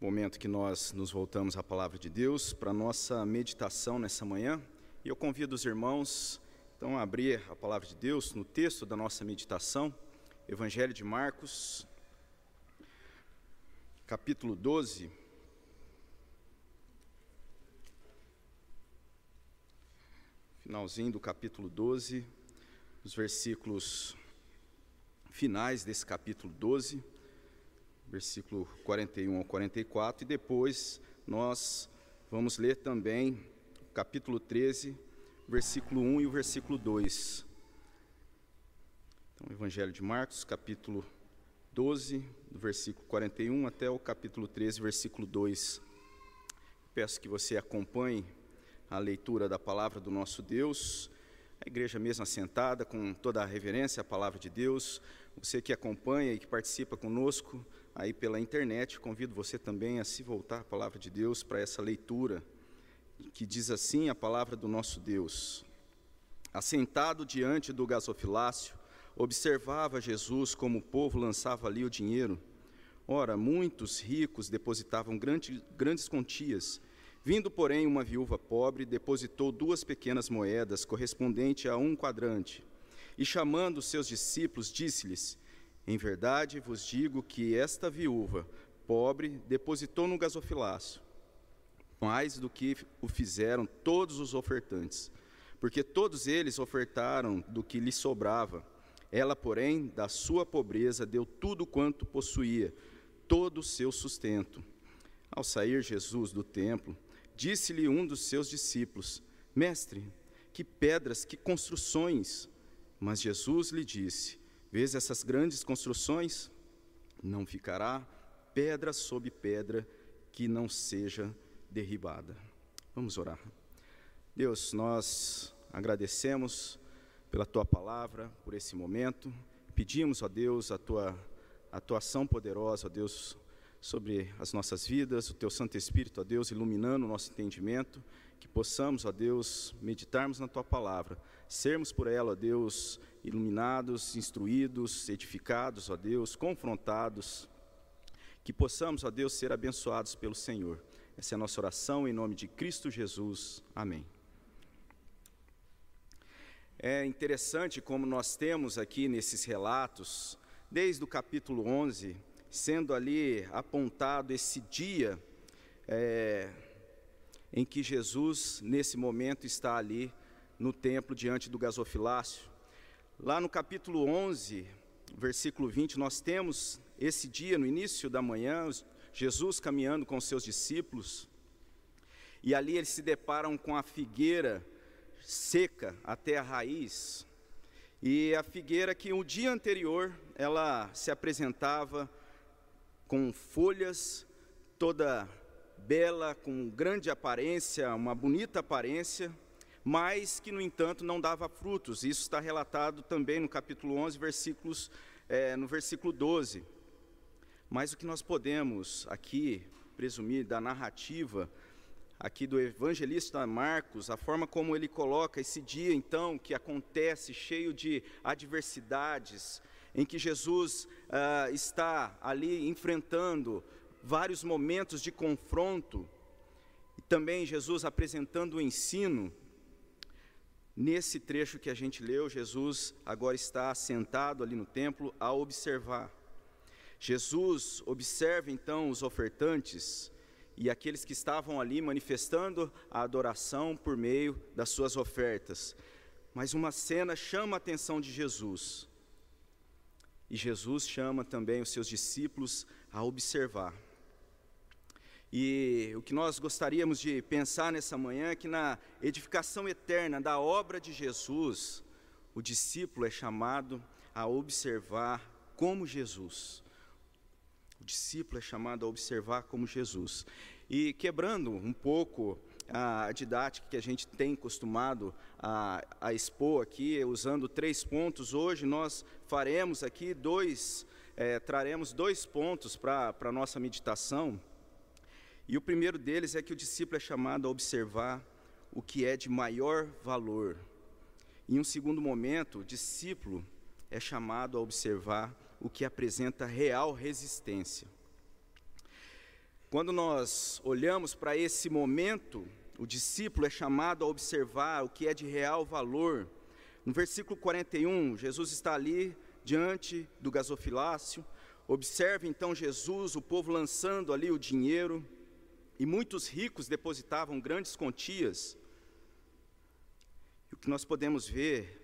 momento que nós nos voltamos à palavra de Deus para nossa meditação nessa manhã. E eu convido os irmãos então a abrir a palavra de Deus no texto da nossa meditação, Evangelho de Marcos, capítulo 12. Finalzinho do capítulo 12, os versículos finais desse capítulo 12 versículo 41 ao 44, e depois nós vamos ler também capítulo 13, versículo 1 e o versículo 2. Então, Evangelho de Marcos, capítulo 12, do versículo 41 até o capítulo 13, versículo 2. Peço que você acompanhe a leitura da palavra do nosso Deus, a igreja mesmo assentada, com toda a reverência à palavra de Deus, você que acompanha e que participa conosco aí pela internet. Convido você também a se voltar à palavra de Deus para essa leitura, que diz assim a palavra do nosso Deus. Assentado diante do gasofilácio, observava Jesus como o povo lançava ali o dinheiro. Ora, muitos ricos depositavam grande, grandes quantias. Vindo, porém, uma viúva pobre, depositou duas pequenas moedas, correspondente a um quadrante. E chamando os seus discípulos, disse-lhes: em verdade vos digo que esta viúva, pobre, depositou no gasofilácio mais do que o fizeram todos os ofertantes, porque todos eles ofertaram do que lhe sobrava. Ela, porém, da sua pobreza deu tudo quanto possuía, todo o seu sustento. Ao sair Jesus do templo, disse-lhe um dos seus discípulos: Mestre, que pedras, que construções! Mas Jesus lhe disse: Vês essas grandes construções? Não ficará pedra sobre pedra que não seja derribada. Vamos orar. Deus, nós agradecemos pela tua palavra, por esse momento. Pedimos, a Deus, a tua atuação poderosa, ó Deus, sobre as nossas vidas, o teu Santo Espírito, ó Deus, iluminando o nosso entendimento, que possamos, ó Deus, meditarmos na tua palavra, sermos por ela, ó Deus, iluminados, instruídos, edificados, ó Deus, confrontados, que possamos, ó Deus, ser abençoados pelo Senhor. Essa é a nossa oração em nome de Cristo Jesus. Amém. É interessante como nós temos aqui nesses relatos, desde o capítulo 11, sendo ali apontado esse dia é, em que Jesus, nesse momento, está ali no templo diante do gasofilácio. Lá no capítulo 11, versículo 20, nós temos esse dia, no início da manhã, Jesus caminhando com seus discípulos, e ali eles se deparam com a figueira seca até a raiz. E a figueira que o dia anterior ela se apresentava com folhas toda bela, com grande aparência, uma bonita aparência, mas que, no entanto, não dava frutos. Isso está relatado também no capítulo 11, versículos, é, no versículo 12. Mas o que nós podemos aqui presumir da narrativa aqui do evangelista Marcos, a forma como ele coloca esse dia então que acontece cheio de adversidades, em que Jesus ah, está ali enfrentando vários momentos de confronto, e também Jesus apresentando o ensino, Nesse trecho que a gente leu, Jesus agora está sentado ali no templo a observar. Jesus observa então os ofertantes e aqueles que estavam ali manifestando a adoração por meio das suas ofertas. Mas uma cena chama a atenção de Jesus. E Jesus chama também os seus discípulos a observar. E o que nós gostaríamos de pensar nessa manhã é que na edificação eterna da obra de Jesus, o discípulo é chamado a observar como Jesus. O discípulo é chamado a observar como Jesus. E quebrando um pouco a didática que a gente tem costumado a, a expor aqui, usando três pontos, hoje nós faremos aqui dois, é, traremos dois pontos para a nossa meditação. E o primeiro deles é que o discípulo é chamado a observar o que é de maior valor. Em um segundo momento, o discípulo é chamado a observar o que apresenta real resistência. Quando nós olhamos para esse momento, o discípulo é chamado a observar o que é de real valor. No versículo 41, Jesus está ali diante do gasofilácio. Observe então Jesus, o povo lançando ali o dinheiro, e muitos ricos depositavam grandes quantias. E o que nós podemos ver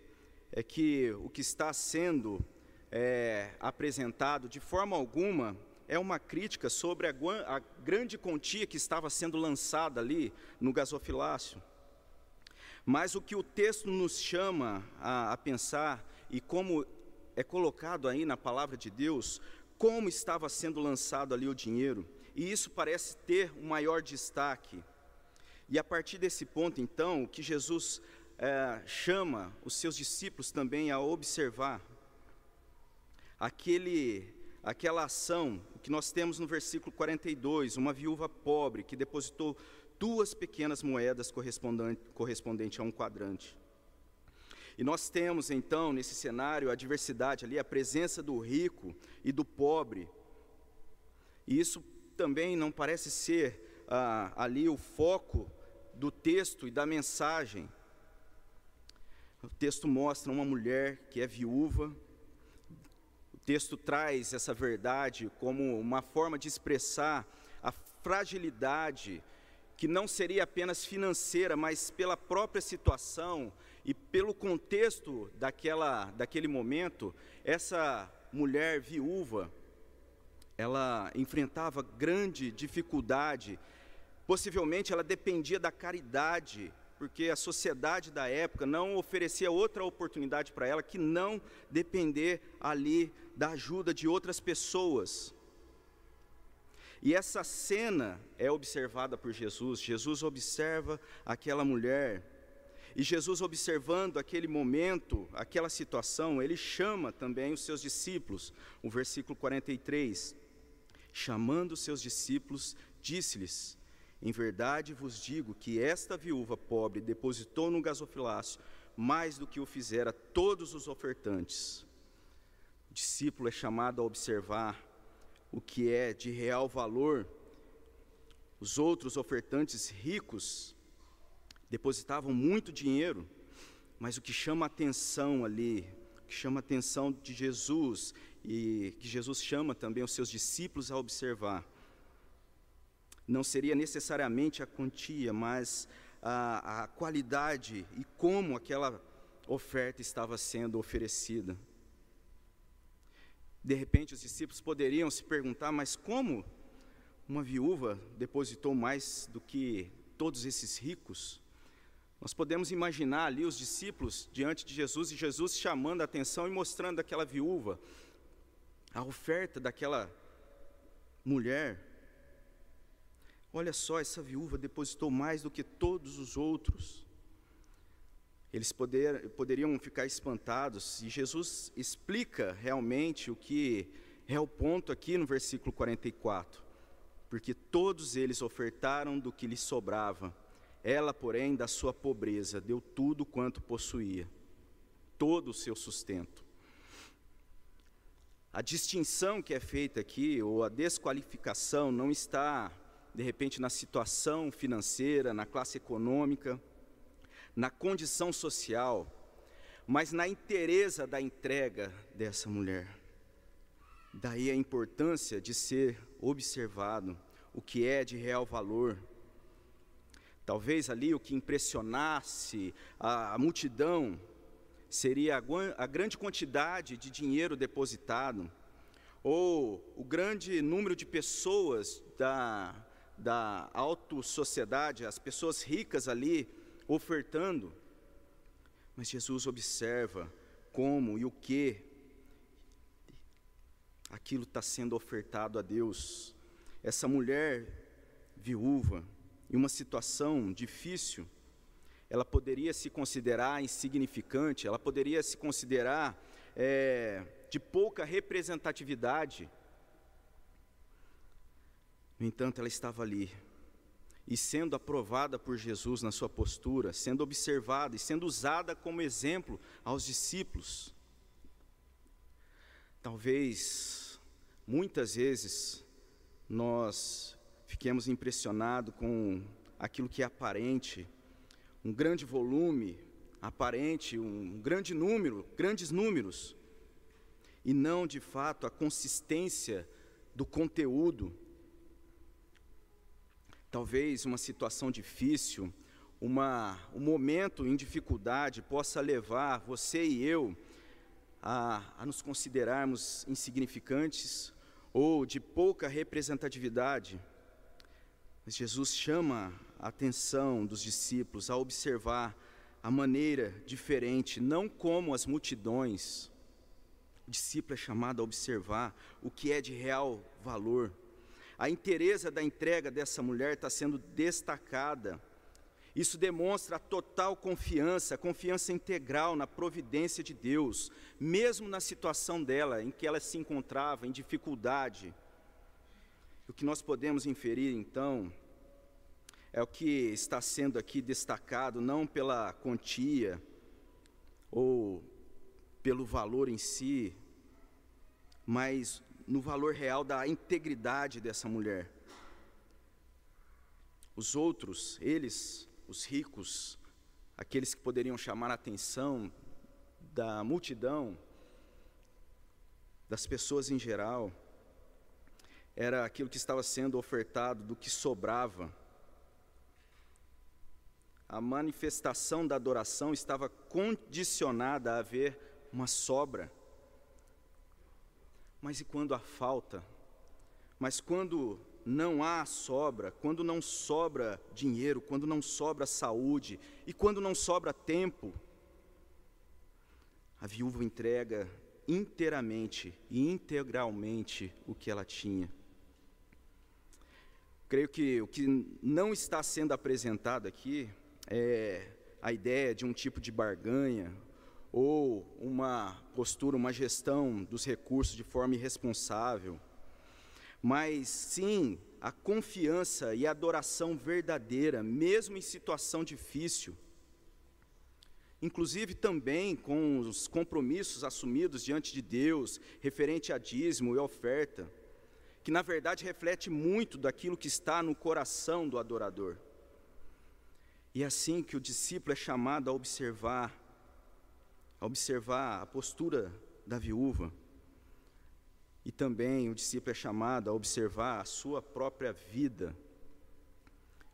é que o que está sendo é, apresentado de forma alguma é uma crítica sobre a, a grande quantia que estava sendo lançada ali no gasofilácio. Mas o que o texto nos chama a, a pensar e como é colocado aí na palavra de Deus, como estava sendo lançado ali o dinheiro, e isso parece ter um maior destaque. E a partir desse ponto, então, o que Jesus é, chama os seus discípulos também a observar aquele, aquela ação que nós temos no versículo 42, uma viúva pobre que depositou duas pequenas moedas correspondente, correspondente a um quadrante. E nós temos então nesse cenário a diversidade ali, a presença do rico e do pobre. E isso também não parece ser ah, ali o foco do texto e da mensagem. O texto mostra uma mulher que é viúva, texto traz essa verdade como uma forma de expressar a fragilidade que não seria apenas financeira, mas pela própria situação e pelo contexto daquela, daquele momento, essa mulher viúva, ela enfrentava grande dificuldade, possivelmente ela dependia da caridade porque a sociedade da época não oferecia outra oportunidade para ela que não depender ali da ajuda de outras pessoas. E essa cena é observada por Jesus. Jesus observa aquela mulher. E Jesus, observando aquele momento, aquela situação, ele chama também os seus discípulos. O versículo 43. Chamando seus discípulos, disse-lhes: em verdade vos digo que esta viúva pobre depositou no gasofilácio mais do que o fizera todos os ofertantes. O discípulo é chamado a observar o que é de real valor. Os outros ofertantes ricos depositavam muito dinheiro, mas o que chama atenção ali, o que chama atenção de Jesus e que Jesus chama também os seus discípulos a observar, não seria necessariamente a quantia, mas a, a qualidade e como aquela oferta estava sendo oferecida. De repente, os discípulos poderiam se perguntar: mas como uma viúva depositou mais do que todos esses ricos? Nós podemos imaginar ali os discípulos diante de Jesus e Jesus chamando a atenção e mostrando aquela viúva, a oferta daquela mulher Olha só, essa viúva depositou mais do que todos os outros. Eles poder, poderiam ficar espantados, e Jesus explica realmente o que é o ponto aqui no versículo 44. Porque todos eles ofertaram do que lhes sobrava, ela, porém, da sua pobreza, deu tudo quanto possuía, todo o seu sustento. A distinção que é feita aqui, ou a desqualificação, não está de repente, na situação financeira, na classe econômica, na condição social, mas na inteireza da entrega dessa mulher. Daí a importância de ser observado o que é de real valor. Talvez ali o que impressionasse a, a multidão seria a, grande quantidade de dinheiro depositado, ou o grande número de pessoas da, da auto-sociedade, as pessoas ricas ali ofertando. Mas Jesus observa como e o que aquilo está sendo ofertado a Deus. Essa mulher viúva, em uma situação difícil, ela poderia se considerar insignificante, ela poderia se considerar é, de pouca representatividade no entanto, ela estava ali, e sendo aprovada por Jesus na sua postura, sendo observada e sendo usada como exemplo aos discípulos. Talvez, muitas vezes, nós fiquemos impressionados com aquilo que é aparente, um grande volume aparente, um grande número, grandes números, e não de fato a consistência do conteúdo. Talvez uma situação difícil, uma, um momento em dificuldade possa levar você e eu a, a nos considerarmos insignificantes ou de pouca representatividade. Mas Jesus chama a atenção dos discípulos a observar a maneira diferente, não como as multidões. O discípulo é chamado a observar o que é de real valor. A inteireza da entrega dessa mulher está sendo destacada. Isso demonstra a total confiança, confiança integral na providência de Deus, mesmo na situação dela, em que ela se encontrava em dificuldade. O que nós podemos inferir, então, é o que está sendo aqui destacado, não pela quantia ou pelo valor em si, mas no valor real da integridade dessa mulher. Os outros, eles, os ricos, aqueles que poderiam chamar a atenção da multidão, das pessoas em geral, era aquilo que estava sendo ofertado do que sobrava a manifestação da adoração estava condicionada a haver uma sobra. Mas e quando há falta? Mas quando não há sobra, quando não sobra dinheiro, quando não sobra saúde e quando não sobra tempo, a viúva entrega inteiramente e integralmente o que ela tinha. Creio que o que não está sendo apresentado aqui é, a ideia de um tipo de barganha ou uma postura, uma gestão dos recursos de forma irresponsável, mas sim a confiança e a adoração verdadeira, mesmo em situação difícil. Inclusive também com os compromissos assumidos diante de Deus, referente a dízimo e oferta, que na verdade reflete muito daquilo que está no coração do adorador. E é assim que o discípulo é chamado a observar, a observar a postura da viúva. E também o discípulo é chamado a observar a sua própria vida.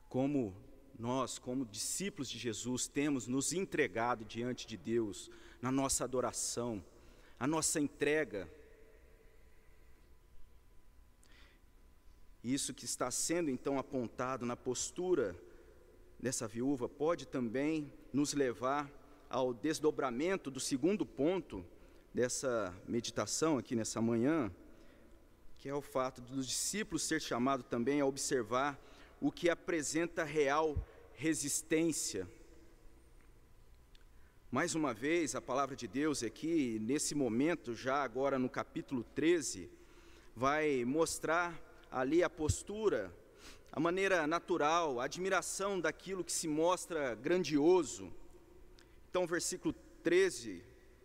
Como nós, como discípulos de Jesus, temos nos entregado diante de Deus na nossa adoração, a nossa entrega. Isso que está sendo então apontado na postura dessa viúva pode também nos levar ao desdobramento do segundo ponto dessa meditação aqui nessa manhã, que é o fato dos discípulos ser chamados também a observar o que apresenta real resistência. Mais uma vez, a palavra de Deus aqui, nesse momento, já agora no capítulo 13, vai mostrar ali a postura a maneira natural, a admiração daquilo que se mostra grandioso. Então, versículo 13,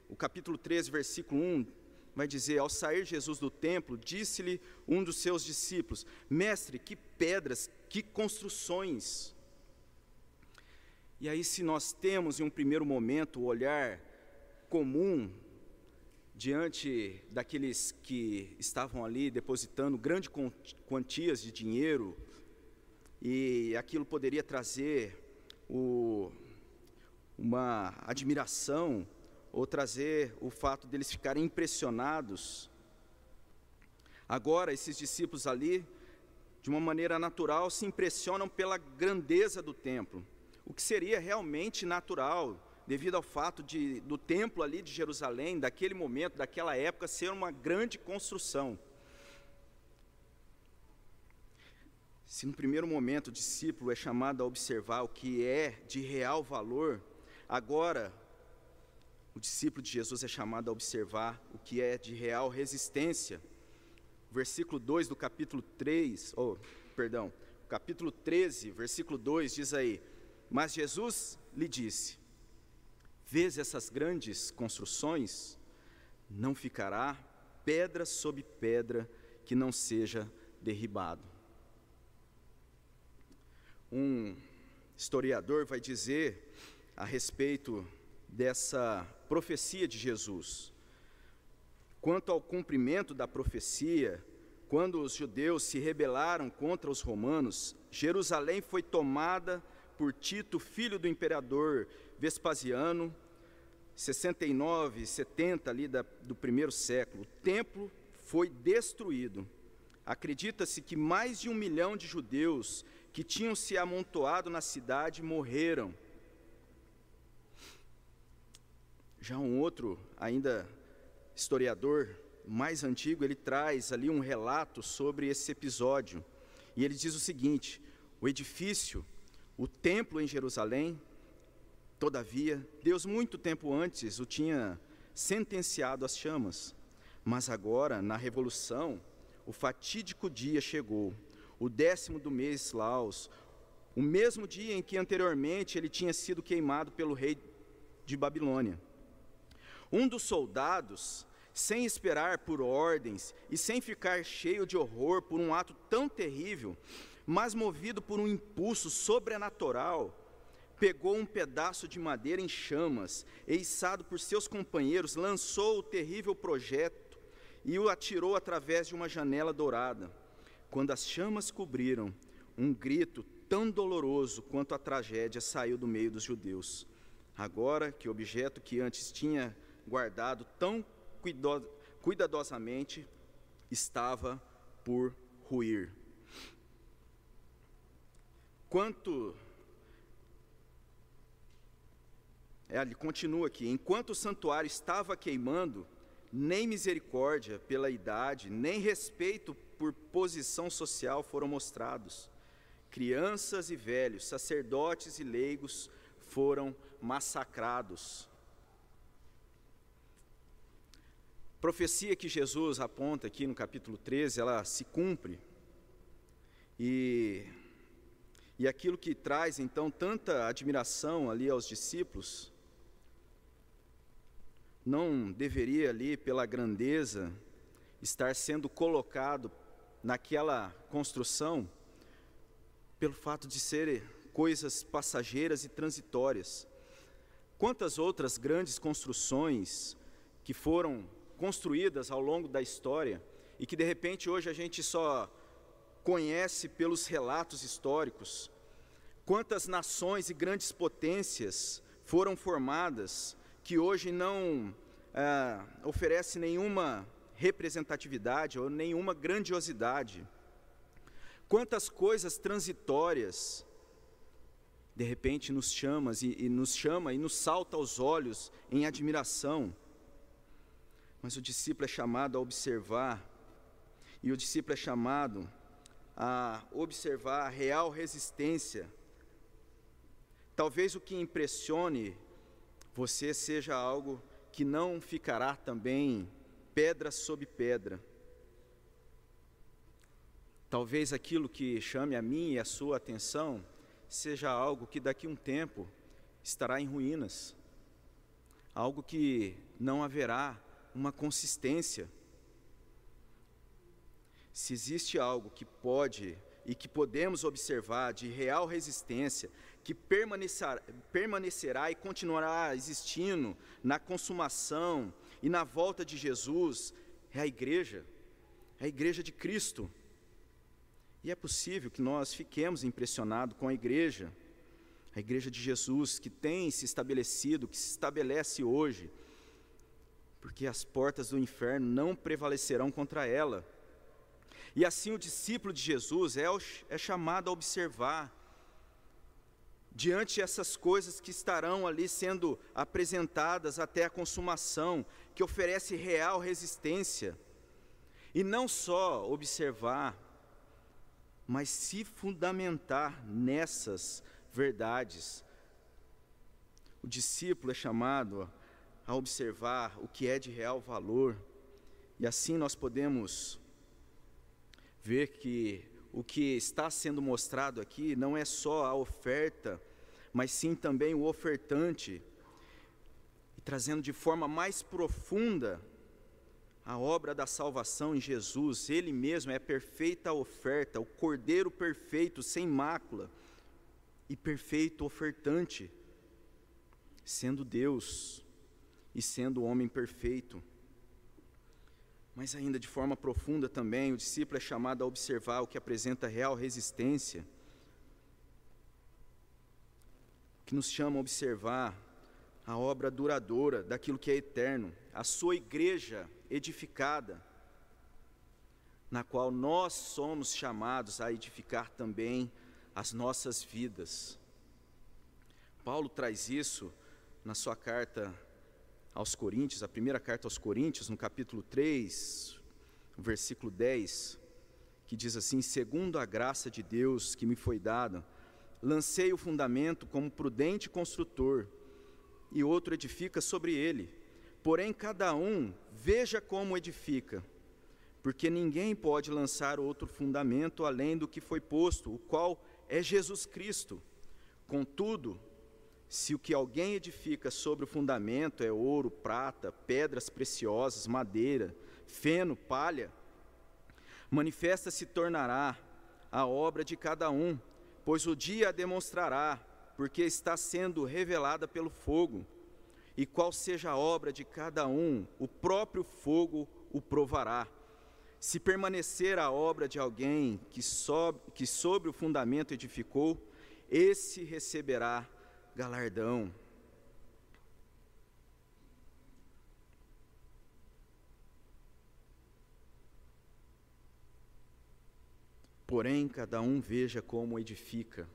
o capítulo 13, versículo 1, vai dizer: Ao sair Jesus do templo, disse-lhe um dos seus discípulos: Mestre, que pedras, que construções. E aí, se nós temos em um primeiro momento o olhar comum diante daqueles que estavam ali depositando grandes quantias de dinheiro, e aquilo poderia trazer o, uma admiração ou trazer o fato deles ficarem impressionados. Agora, esses discípulos ali, de uma maneira natural, se impressionam pela grandeza do templo, o que seria realmente natural, devido ao fato de, do templo ali de Jerusalém, daquele momento, daquela época, ser uma grande construção. Se no primeiro momento o discípulo é chamado a observar o que é de real valor, agora o discípulo de Jesus é chamado a observar o que é de real resistência. Versículo 2 do capítulo 3, oh, perdão, capítulo 13, versículo 2 diz aí: Mas Jesus lhe disse: Vês essas grandes construções? Não ficará pedra sobre pedra que não seja derribado. Um historiador vai dizer a respeito dessa profecia de Jesus. Quanto ao cumprimento da profecia, quando os judeus se rebelaram contra os romanos, Jerusalém foi tomada por Tito, filho do imperador Vespasiano, 69, 70 ali da, do primeiro século. O templo foi destruído. Acredita-se que mais de um milhão de judeus que tinham se amontoado na cidade morreram. Já um outro, ainda historiador mais antigo, ele traz ali um relato sobre esse episódio. E ele diz o seguinte: o edifício, o templo em Jerusalém, todavia, Deus muito tempo antes o tinha sentenciado às chamas. Mas agora, na revolução, o fatídico dia chegou, o décimo do mês Laos, o mesmo dia em que anteriormente ele tinha sido queimado pelo rei de Babilônia. Um dos soldados, sem esperar por ordens e sem ficar cheio de horror por um ato tão terrível, mas movido por um impulso sobrenatural, pegou um pedaço de madeira em chamas, eiçado por seus companheiros, lançou o terrível projeto e o atirou através de uma janela dourada. Quando as chamas cobriram, um grito tão doloroso quanto a tragédia saiu do meio dos judeus. Agora que o objeto que antes tinha guardado tão cuidadosamente, estava por ruir. Quanto. É, ele continua aqui: enquanto o santuário estava queimando, nem misericórdia pela idade, nem respeito por posição social foram mostrados. Crianças e velhos, sacerdotes e leigos foram massacrados. profecia que Jesus aponta aqui no capítulo 13, ela se cumpre. E, e aquilo que traz então tanta admiração ali aos discípulos, não deveria ali, pela grandeza, estar sendo colocado naquela construção, pelo fato de serem coisas passageiras e transitórias. Quantas outras grandes construções que foram construídas ao longo da história e que de repente hoje a gente só conhece pelos relatos históricos. Quantas nações e grandes potências foram formadas que hoje não é, oferece nenhuma representatividade ou nenhuma grandiosidade. Quantas coisas transitórias de repente nos chama e, e nos chama e nos salta aos olhos em admiração. Mas o discípulo é chamado a observar, e o discípulo é chamado a observar a real resistência. Talvez o que impressione você seja algo que não ficará também pedra sobre pedra. Talvez aquilo que chame a mim e a sua atenção seja algo que daqui a um tempo estará em ruínas, algo que não haverá uma consistência. Se existe algo que pode e que podemos observar de real resistência, que permanecerá, permanecerá e continuará existindo na consumação e na volta de Jesus, é a igreja, é a igreja de Cristo. E é possível que nós fiquemos impressionados com a igreja, a igreja de Jesus, que tem se estabelecido, que se estabelece hoje, porque as portas do inferno não prevalecerão contra ela. E assim o discípulo de Jesus é, é chamado a observar, diante dessas coisas que estarão ali sendo apresentadas até a consumação, que oferece real resistência, e não só observar, mas se fundamentar nessas verdades. O discípulo é chamado a observar o que é de real valor, e assim nós podemos ver que o que está sendo mostrado aqui não é só a oferta, mas sim também o ofertante, e trazendo de forma mais profunda a obra da salvação em Jesus, Ele mesmo é a perfeita oferta, o Cordeiro perfeito, sem mácula, e perfeito ofertante, sendo Deus e sendo homem perfeito. Mas ainda de forma profunda também, o discípulo é chamado a observar o que apresenta real resistência, que nos chama a observar a obra duradoura daquilo que é eterno, a sua igreja edificada, na qual nós somos chamados a edificar também as nossas vidas. Paulo traz isso na sua carta aos Coríntios, a primeira carta aos Coríntios, no capítulo 3, versículo 10, que diz assim: Segundo a graça de Deus que me foi dada, lancei o fundamento como prudente construtor, e outro edifica sobre ele. Porém, cada um veja como edifica, porque ninguém pode lançar outro fundamento além do que foi posto, o qual é Jesus Cristo. Contudo, se o que alguém edifica sobre o fundamento é ouro, prata, pedras preciosas, madeira, feno, palha, manifesta se tornará a obra de cada um, pois o dia a demonstrará, porque está sendo revelada pelo fogo. E qual seja a obra de cada um, o próprio fogo o provará. Se permanecer a obra de alguém que, sob, que sobre o fundamento edificou, esse receberá galardão. Porém, cada um veja como edifica.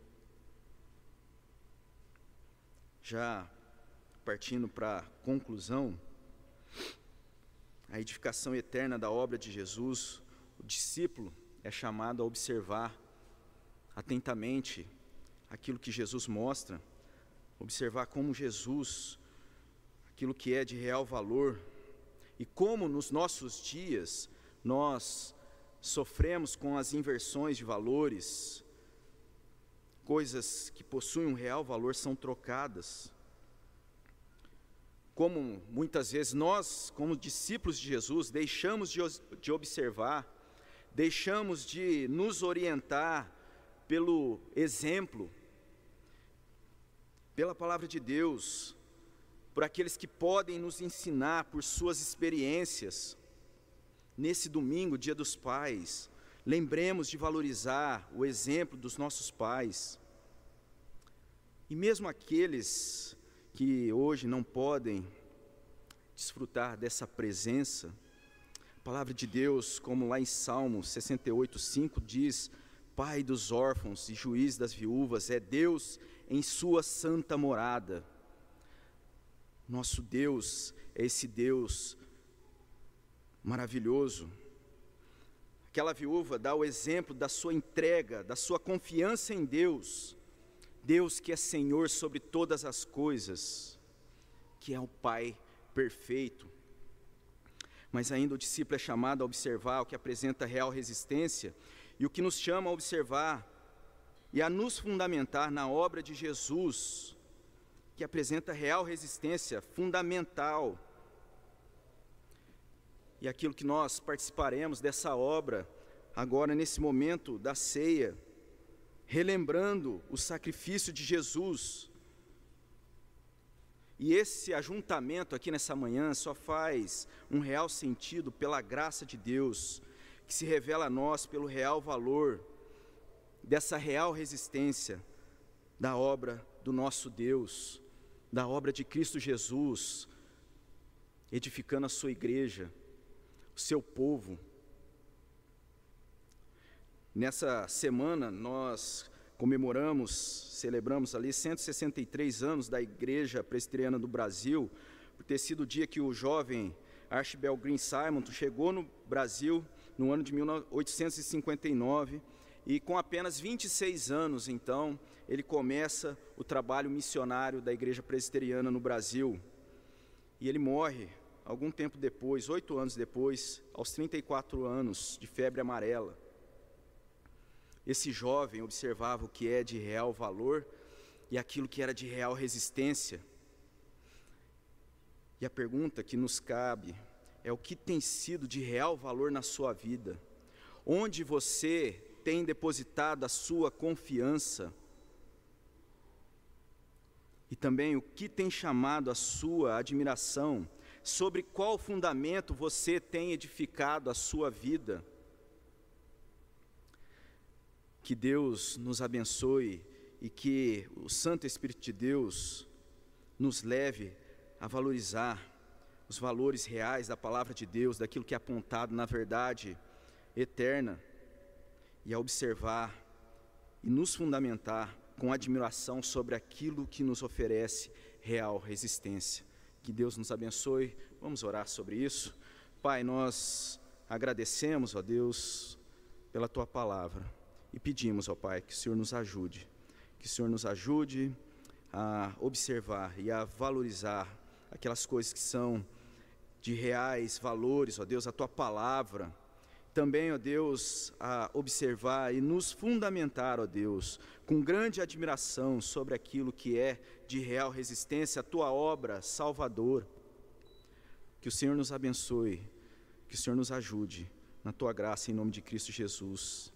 Já partindo para a conclusão, a edificação eterna da obra de Jesus, o discípulo é chamado a observar atentamente aquilo que Jesus mostra, observar como Jesus, aquilo que é de real valor, e como nos nossos dias nós sofremos com as inversões de valores, coisas que possuem um real valor são trocadas como muitas vezes nós, como discípulos de Jesus, deixamos de, de observar, deixamos de nos orientar pelo exemplo, pela palavra de Deus, por aqueles que podem nos ensinar por suas experiências. Nesse domingo, Dia dos Pais, lembremos de valorizar o exemplo dos nossos pais. E mesmo aqueles que hoje não podem desfrutar dessa presença. A palavra de Deus, como lá em Salmo 68, 5 diz: Pai dos órfãos e juiz das viúvas, é Deus em sua santa morada. Nosso Deus é esse Deus maravilhoso. Aquela viúva dá o exemplo da sua entrega, da sua confiança em Deus Deus que é Senhor sobre todas as coisas, que é o Pai perfeito. Mas ainda o discípulo é chamado a observar o que apresenta real resistência e o que nos chama a observar e a nos fundamentar na obra de Jesus, que apresenta real resistência fundamental. E aquilo que nós participaremos dessa obra agora nesse momento da ceia, relembrando o sacrifício de Jesus. E esse ajuntamento aqui nessa manhã só faz um real sentido pela graça de Deus, que se revela a nós pelo real valor dessa real resistência da obra do nosso Deus, da obra de Cristo Jesus, edificando a sua igreja, seu povo. Nessa semana nós comemoramos, celebramos ali 163 anos da Igreja Presbiteriana do Brasil, por ter sido o dia que o jovem Archibald Green Simon chegou no Brasil no ano de 1859 e com apenas 26 anos, então, ele começa o trabalho missionário da Igreja Presbiteriana no Brasil. E ele morre algum tempo depois, oito anos depois, aos 34 anos, de febre amarela. Esse jovem observava o que é de real valor e aquilo que era de real resistência. E a pergunta que nos cabe é o que tem sido de real valor na sua vida? Onde você tem depositado a sua confiança? e também o que tem chamado a sua admiração, sobre qual fundamento você tem edificado a sua vida. Que Deus nos abençoe e que o Santo Espírito de Deus nos leve a valorizar os valores reais da palavra de Deus, daquilo que é apontado na verdade eterna, e a observar e nos fundamentar com admiração sobre aquilo que nos oferece real resistência. Que Deus nos abençoe. Vamos orar sobre isso. Pai, nós agradecemos, ó Deus, pela tua palavra e pedimos, ó Pai, que o Senhor nos ajude, que o Senhor nos ajude a observar e a valorizar aquelas coisas que são de reais valores, ó Deus, a tua palavra. Também, ó Deus, a observar e nos fundamentar, ó Deus, com grande admiração sobre aquilo que é de real resistência, a tua obra salvador. Que o Senhor nos abençoe, que o Senhor nos ajude, na tua graça, em nome de Cristo Jesus.